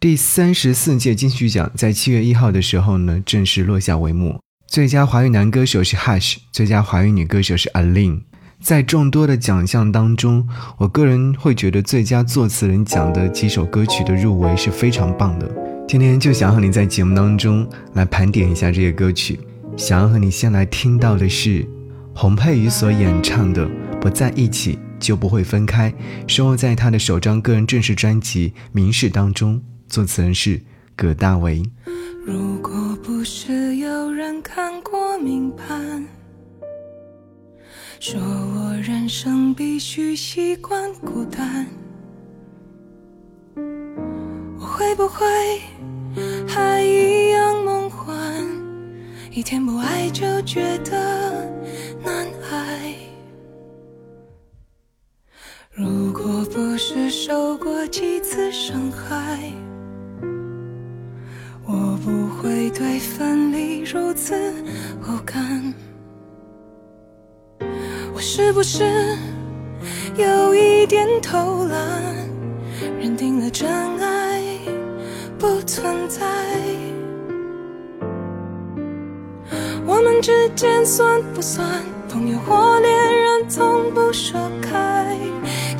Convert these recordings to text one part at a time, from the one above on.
第三十四届金曲奖在七月一号的时候呢，正式落下帷幕。最佳华语男歌手是 Hush，最佳华语女歌手是 Alin。在众多的奖项当中，我个人会觉得最佳作词人奖的几首歌曲的入围是非常棒的。今天就想和你在节目当中来盘点一下这些歌曲。想要和你先来听到的是，洪佩瑜所演唱的《不在一起就不会分开》，收录在她的首张个人正式专辑《明示》当中。作词人是葛大为。如果不是有人看过明盘，说我人生必须习惯孤单，我会不会还一样梦幻？一天不爱就觉得难挨。如果不是受过几次伤害。是不是有一点偷懒？认定了真爱不存在，我们之间算不算朋友或恋人？从不说开，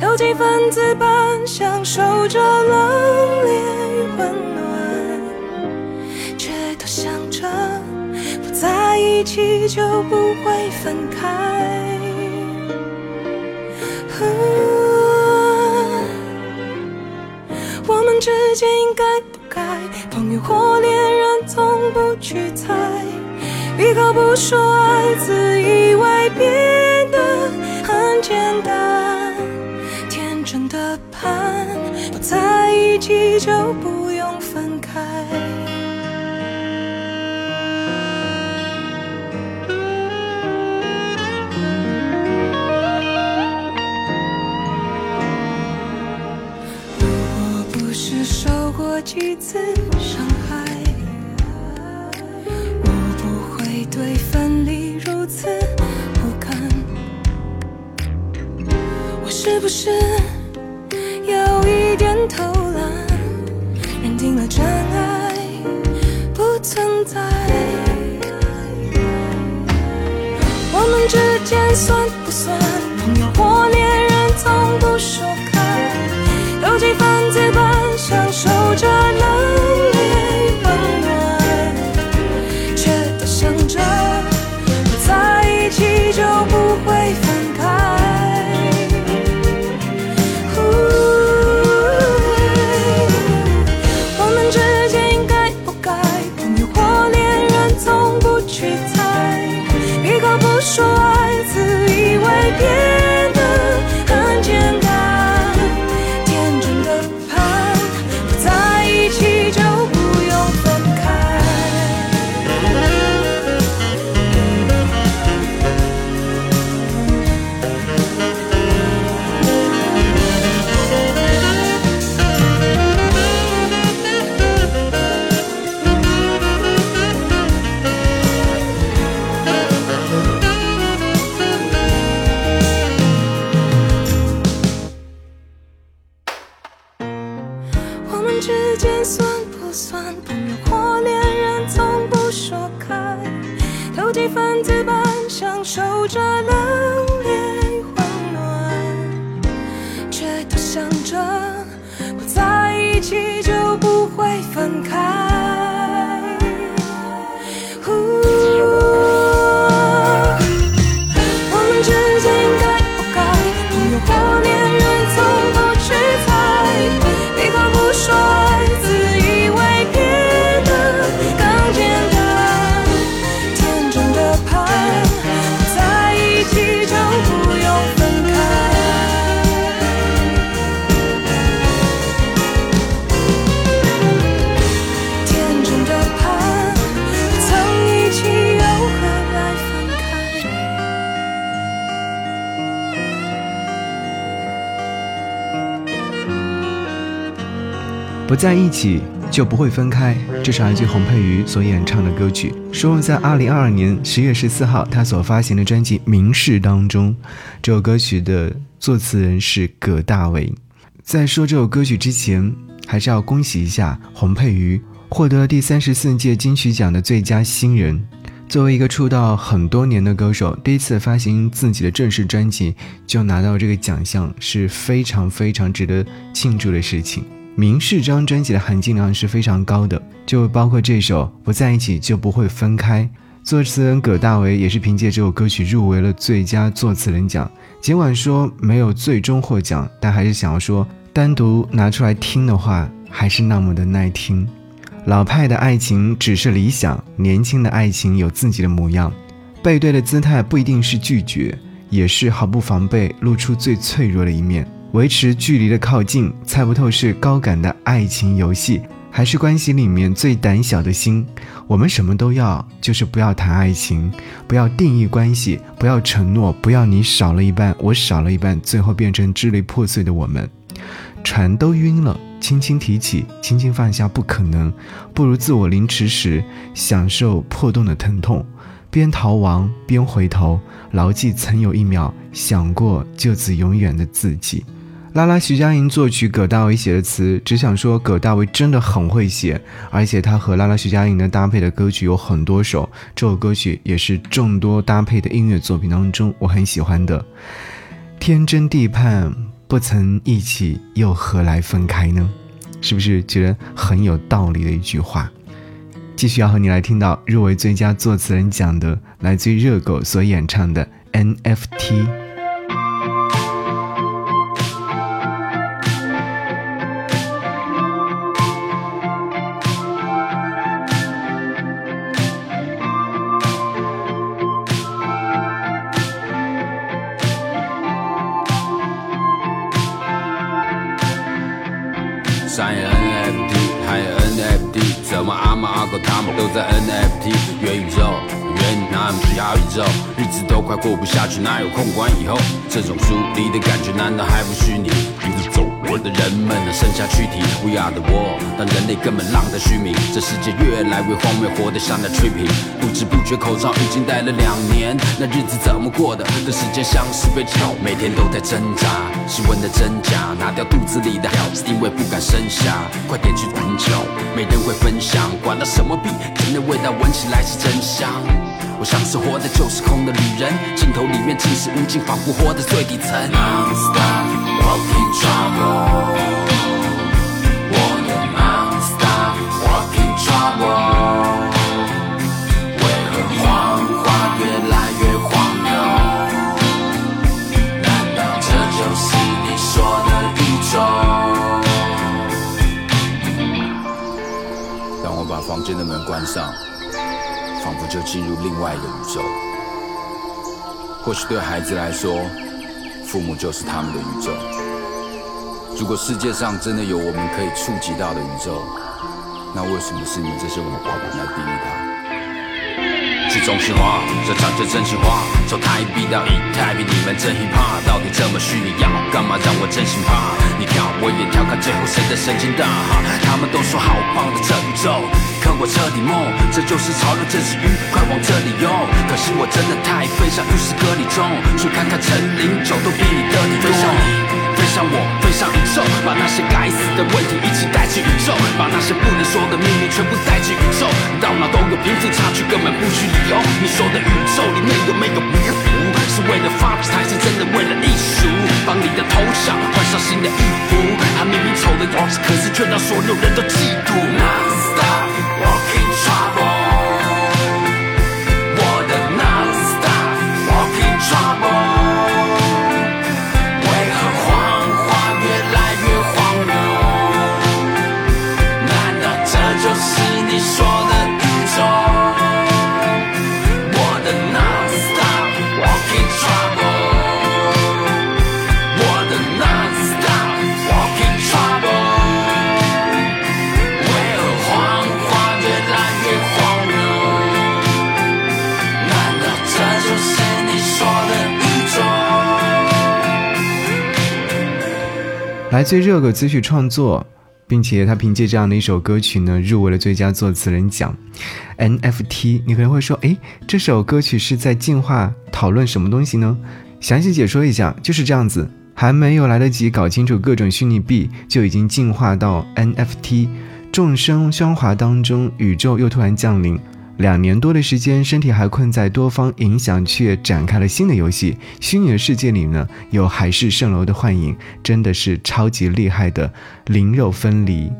有几分自白，享受着冷冽与温暖，却都想着不在一起就不会分开。时间该不该，朋友或恋人，从不去猜。一口不说爱，自以为变得很简单。天真的盼，不在一起就不用分开。在一起就不会分开，这是来自洪佩瑜所演唱的歌曲，收录在二零二二年十月十四号他所发行的专辑《名士》当中。这首歌曲的作词人是葛大为。在说这首歌曲之前，还是要恭喜一下洪佩瑜获得第三十四届金曲奖的最佳新人。作为一个出道很多年的歌手，第一次发行自己的正式专辑就拿到这个奖项，是非常非常值得庆祝的事情。《明世张专辑的含金量是非常高的，就包括这首《不在一起就不会分开》，作词人葛大为也是凭借这首歌曲入围了最佳作词人奖。尽管说没有最终获奖，但还是想要说，单独拿出来听的话，还是那么的耐听。老派的爱情只是理想，年轻的爱情有自己的模样。背对的姿态不一定是拒绝，也是毫不防备，露出最脆弱的一面。维持距离的靠近，猜不透是高感的爱情游戏，还是关系里面最胆小的心？我们什么都要，就是不要谈爱情，不要定义关系，不要承诺，不要你少了一半，我少了一半，最后变成支离破碎的我们。船都晕了，轻轻提起，轻轻放下，不可能。不如自我凌迟时，享受破洞的疼痛，边逃亡边回头，牢记曾有一秒想过就此永远的自己。拉拉徐佳莹作曲，葛大为写的词，只想说葛大为真的很会写，而且他和拉拉徐佳莹的搭配的歌曲有很多首，这首歌曲也是众多搭配的音乐作品当中我很喜欢的。天真地盼，不曾一起又何来分开呢？是不是觉得很有道理的一句话？继续要和你来听到入围最佳作词人奖的，来自于热狗所演唱的《NFT》。日子都快过不下去，哪有空管以后？这种疏离的感觉，难道还不是你你走？我的人们剩下躯体，o r 的 d 当人类根本浪得虚名，这世界越来越荒谬，活得像那脆皮。不知不觉口罩已经戴了两年，那日子怎么过的？这时间像是被抢，每天都在挣扎，新问的真假，拿掉肚子里的孩子，因为不敢生下，快点去寻救，没人会分享，管它什么病，甜的味道闻起来是真香。我像是活的就是空的旅人，镜头里面尽是无尽，仿佛活在最底层。我的 monster walking trouble，为何谎话越来越荒谬？难道这就是你说的宇宙？当我把房间的门关上，仿佛就进入另外一个宇宙。或许对孩子来说，父母就是他们的宇宙。如果世界上真的有我们可以触及到的宇宙，那为什么是你？这是我们义它？去中一化，这场最真心话，从台北到以太比，你们真 hiphop，到底这么虚？你要干嘛让我真心怕？你跳我也跳，看最后谁的神经大？他们都说好棒的这宇宙，看我彻底梦，这就是潮流，这是鱼，快往这里游。可惜我真的太悲像浴室歌里中，去看看陈林，九都比你的你多。带上我飞上宇宙，把那些该死的问题一起带进宇宙，把那些不能说的秘密全部带进宇宙。到哪都有贫富差距，根本不需理由。你说的宇宙里面有没有迷服？是为了发脾还是真的为了艺术？帮你的头像换上新的衣服，他明明丑的要死，可是却让所有人都嫉妒。Non-stop trouble walking。来自热狗词曲创作，并且他凭借这样的一首歌曲呢，入围了最佳作词人奖。NFT，你可能会说，哎，这首歌曲是在进化讨论什么东西呢？详细解说一下，就是这样子，还没有来得及搞清楚各种虚拟币，就已经进化到 NFT 众生喧哗当中，宇宙又突然降临。两年多的时间，身体还困在多方影响，却展开了新的游戏。虚拟的世界里呢，有海市蜃楼的幻影，真的是超级厉害的灵肉分离。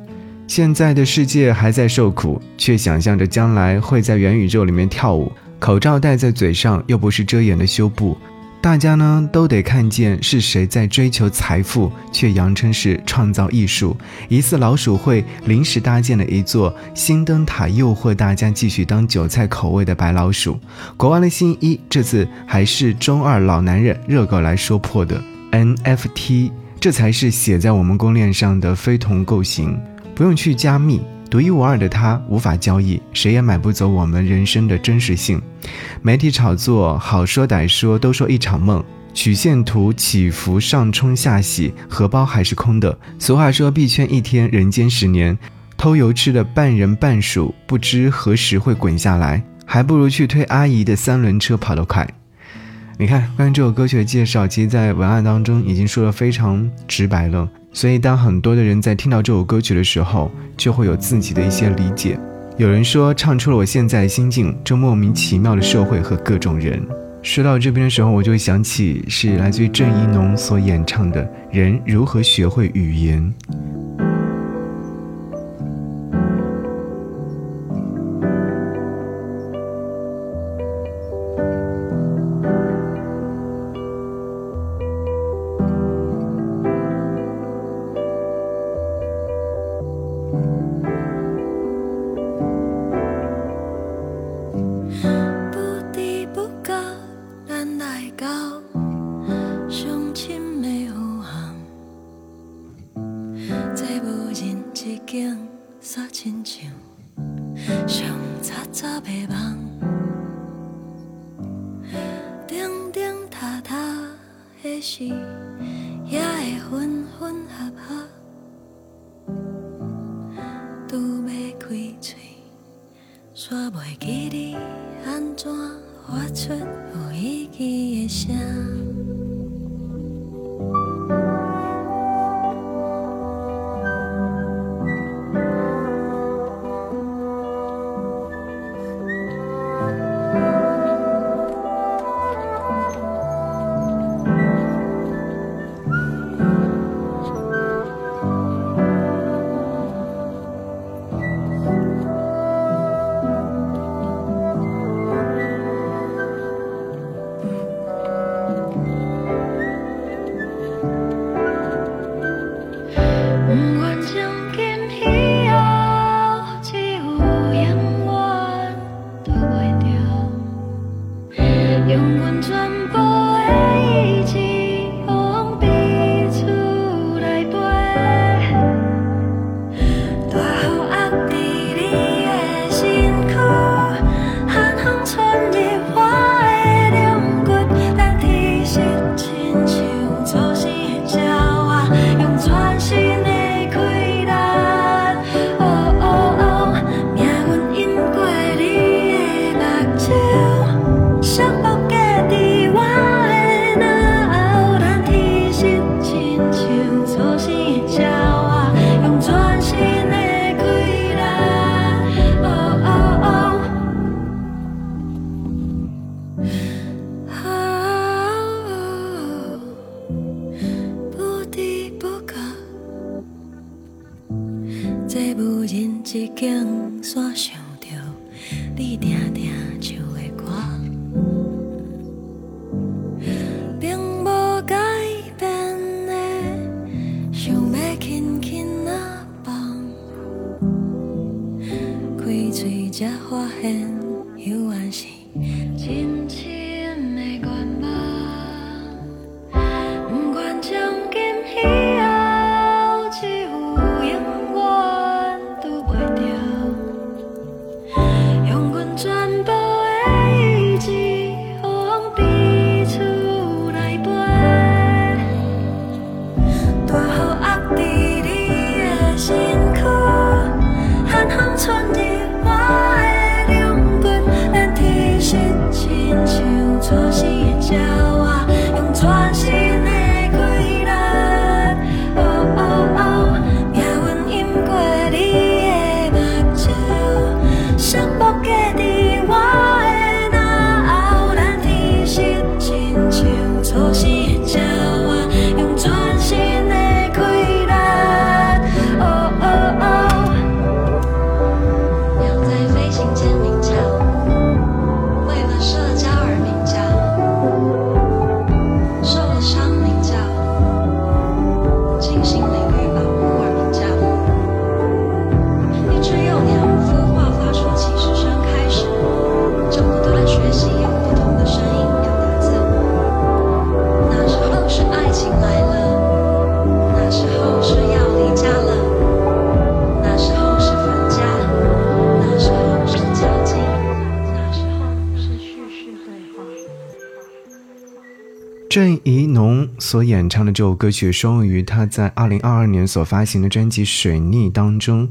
现在的世界还在受苦，却想象着将来会在元宇宙里面跳舞。口罩戴在嘴上，又不是遮掩的修布。大家呢都得看见是谁在追求财富，却扬称是创造艺术。疑似老鼠会临时搭建了一座新灯塔，诱惑大家继续当韭菜口味的白老鼠。国王的新衣，这次还是中二老男人热狗来说破的 NFT，这才是写在我们公链上的非同构型，不用去加密。独一无二的他无法交易，谁也买不走我们人生的真实性。媒体炒作，好说歹说，都说一场梦。曲线图起伏，上冲下洗，荷包还是空的。俗话说，币圈一天，人间十年。偷油吃的半人半鼠，不知何时会滚下来，还不如去推阿姨的三轮车跑得快。你看，关于这首歌曲的介绍，其实在文案当中已经说的非常直白了。所以，当很多的人在听到这首歌曲的时候，就会有自己的一些理解。有人说，唱出了我现在心境。这莫名其妙的社会和各种人。说到这边的时候，我就会想起是来自于郑宜农所演唱的《人如何学会语言》。这是会分分合合，拄要开嘴，煞袂记你安怎发出有意义的声。嘴才发现。郑怡农所演唱的这首歌曲收录于他在二零二二年所发行的专辑《水逆》当中。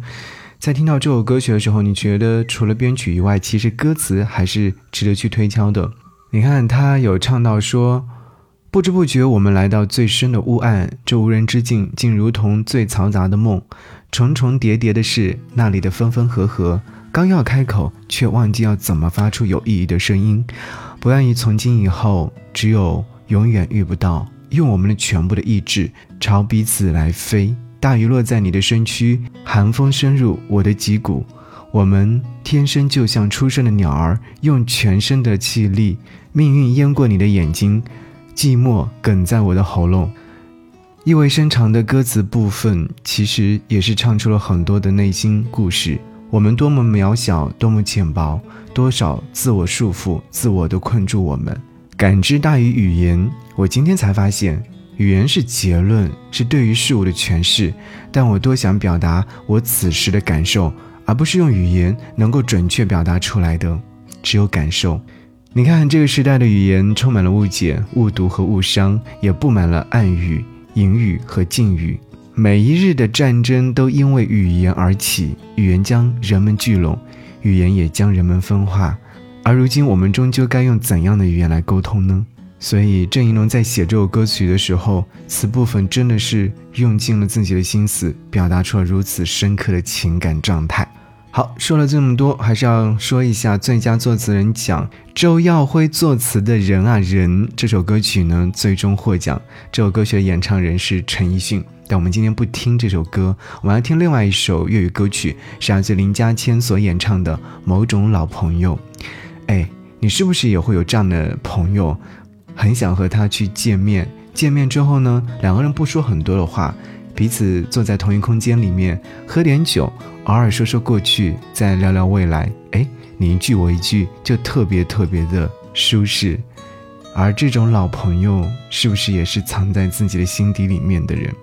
在听到这首歌曲的时候，你觉得除了编曲以外，其实歌词还是值得去推敲的。你看，他有唱到说：“不知不觉，我们来到最深的雾暗，这无人之境，竟如同最嘈杂的梦，重重叠叠的是那里的分分合合，刚要开口，却忘记要怎么发出有意义的声音，不愿意从今以后只有。”永远遇不到，用我们的全部的意志朝彼此来飞。大雨落在你的身躯，寒风深入我的脊骨。我们天生就像出生的鸟儿，用全身的气力。命运淹过你的眼睛，寂寞梗在我的喉咙。意味深长的歌词部分，其实也是唱出了很多的内心故事。我们多么渺小，多么浅薄，多少自我束缚、自我都困住我们。感知大于语言，我今天才发现，语言是结论，是对于事物的诠释。但我多想表达我此时的感受，而不是用语言能够准确表达出来的，只有感受。你看，这个时代的语言充满了误解、误读和误伤，也布满了暗语、隐语和禁语。每一日的战争都因为语言而起，语言将人们聚拢，语言也将人们分化。而如今，我们终究该用怎样的语言来沟通呢？所以，郑怡隆在写这首歌曲的时候，词部分真的是用尽了自己的心思，表达出了如此深刻的情感状态。好，说了这么多，还是要说一下最佳作词人奖周耀辉作词的人啊人这首歌曲呢，最终获奖。这首歌曲的演唱人是陈奕迅，但我们今天不听这首歌，我们要听另外一首粤语歌曲，是来自林嘉谦所演唱的《某种老朋友》。哎，你是不是也会有这样的朋友，很想和他去见面？见面之后呢，两个人不说很多的话，彼此坐在同一空间里面，喝点酒，偶尔说说过去，再聊聊未来。哎，你一句我一句，就特别特别的舒适。而这种老朋友，是不是也是藏在自己的心底里面的人？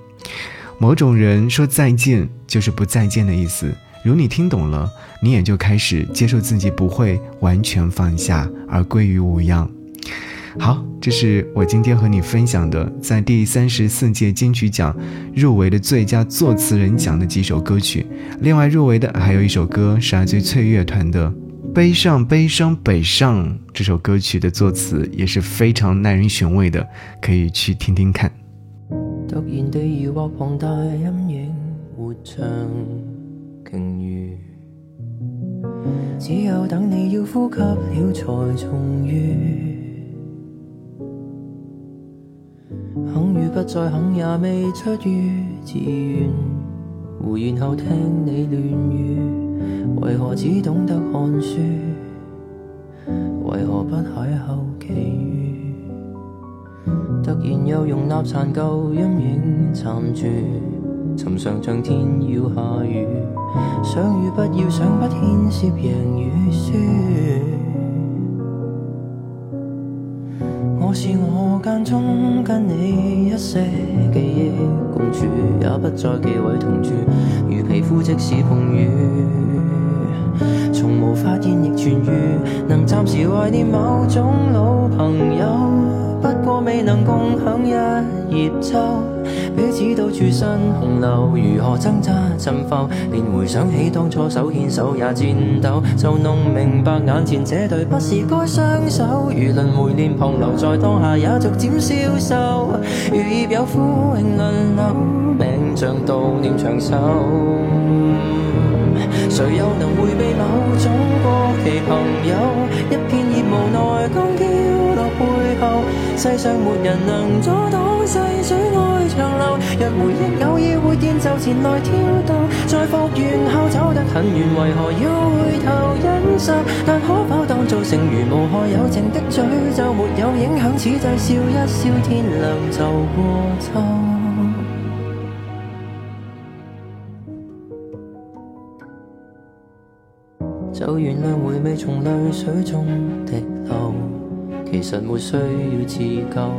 某种人说再见，就是不再见的意思。如你听懂了，你也就开始接受自己不会完全放下而归于无恙。好，这是我今天和你分享的在第三十四届金曲奖入围的最佳作词人奖的几首歌曲。另外入围的还有一首歌是阿吉翠乐团的《悲伤悲伤北上这首歌曲的作词也是非常耐人寻味的，可以去听听看。然大影，鲸鱼，只有等你要呼吸了才重遇。肯与不再肯也未出于自愿，胡言后听你乱语。为何只懂得看书？为何不邂逅奇遇？突然又容纳残旧阴影残住。寻常像天要下雨，想雨不要想，不牵涉赢与输。我是我间中跟你一些记忆共处，也不再忌讳同住，如皮肤即使碰雨。从无发现亦痊愈。能暂时怀念某种老朋友，不过未能共享一叶舟。彼此都处身洪流，如何挣扎沉浮？连回想起当初手牵手也颤抖，就弄明白眼前这对不是该双手。如轮回脸庞留在当下也逐渐消瘦，如叶有枯应轮流，命像悼念长寿。谁又能回避某种过期朋友？一片无奈刚飘落背后，世上没人能阻挡逝水爱长流。若回忆偶尔会见，就前来挑逗，在复原后走得很远，为何要回头忍受？但可否当做成如无害友情的诅咒，没有影响？此际笑一笑，天亮就过秋。就原谅回味从泪水中滴流，其实没需要自救，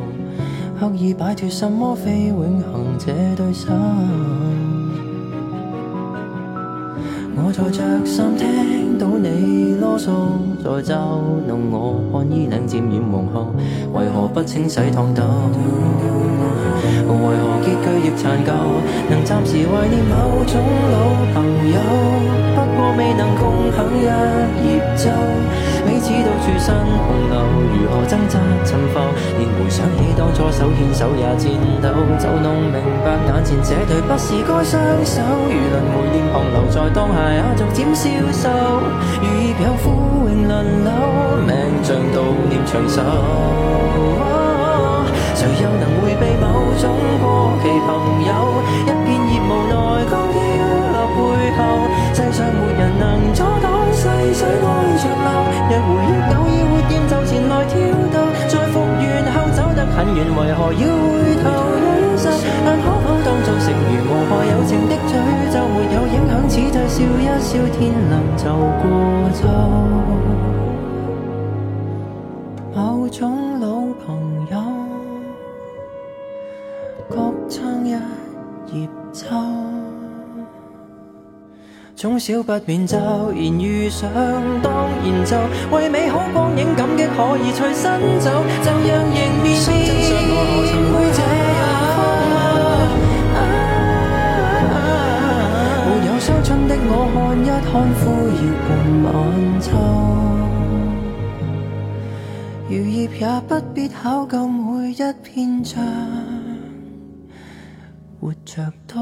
刻意摆脱什么非永恒这对手。我在著心听。你啰嗦，再嘲弄我，看衣领渐染黄褐，为何不清洗烫斗？为何结局亦残旧？能暂时怀念某种老朋友，不过未能共享一叶舟。彼此到处生红流，如何挣扎馀浮？连回想起当初手牵手也颤抖，就弄明白眼前这对不是该双手。如轮回脸旁留在当下也逐渐消瘦。如易有枯荣轮流，命像悼念长寿。谁又能回避某种过期朋友？一片叶无奈刚飘落背后，世上没人能阻挡逝水爱长流。若回忆偶尔活跳就前来跳逗，在复原后走得很远，为何要回头？没有影响，只带笑一笑，天亮就过秋。某种老朋友，各唱一叶舟。总少不免骤然遇上，当然就为美好光影感激，可以随身走，就让迎面笑。我看一看枯叶伴晚秋，鱼叶也不必考究每一篇章，活着多。